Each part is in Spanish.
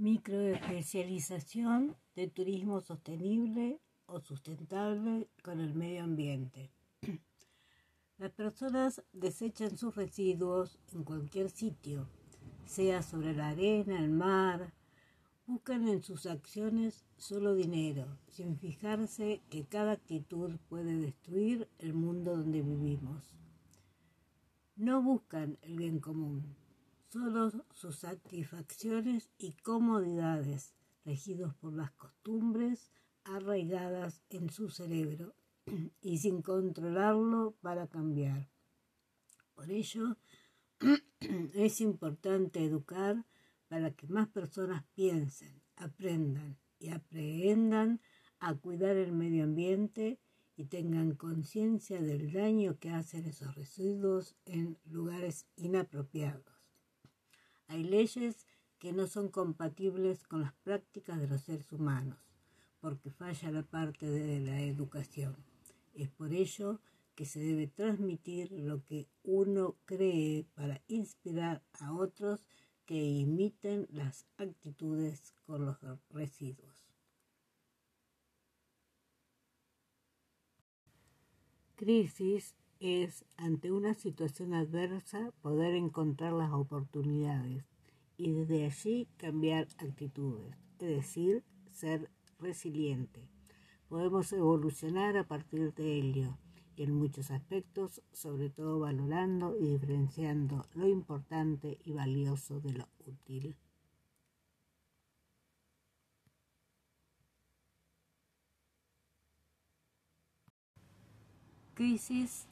Microespecialización de turismo sostenible o sustentable con el medio ambiente. Las personas desechan sus residuos en cualquier sitio, sea sobre la arena, el mar. Buscan en sus acciones solo dinero, sin fijarse que cada actitud puede destruir el mundo donde vivimos. No buscan el bien común, solo sus satisfacciones y comodidades, regidos por las costumbres arraigadas en su cerebro y sin controlarlo para cambiar. Por ello, es importante educar para que más personas piensen, aprendan y aprehendan a cuidar el medio ambiente y tengan conciencia del daño que hacen esos residuos en lugares inapropiados. Hay leyes que no son compatibles con las prácticas de los seres humanos, porque falla la parte de la educación. Es por ello que se debe transmitir lo que uno cree para inspirar a otros que imiten las actitudes con los residuos. Crisis es, ante una situación adversa, poder encontrar las oportunidades y desde allí cambiar actitudes, es decir, ser resiliente. Podemos evolucionar a partir de ello y en muchos aspectos, sobre todo valorando y diferenciando lo importante y valioso de lo útil. Crisis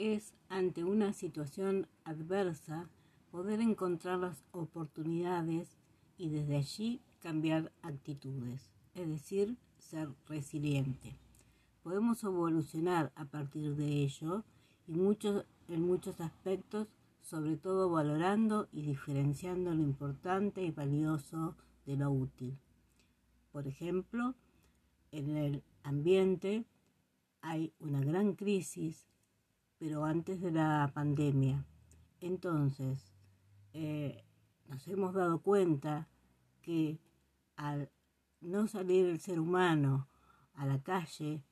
es ante una situación adversa poder encontrar las oportunidades y desde allí cambiar actitudes, es decir, ser resiliente. Podemos evolucionar a partir de ello y muchos, en muchos aspectos, sobre todo valorando y diferenciando lo importante y valioso de lo útil. Por ejemplo, en el ambiente hay una gran crisis pero antes de la pandemia. Entonces, eh, nos hemos dado cuenta que al no salir el ser humano a la calle,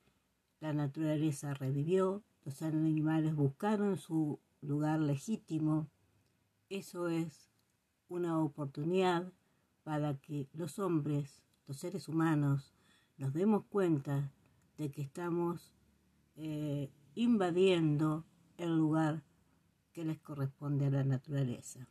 la naturaleza revivió, los animales buscaron su lugar legítimo. Eso es una oportunidad para que los hombres, los seres humanos, nos demos cuenta de que estamos eh, invadiendo el lugar que les corresponde a la naturaleza.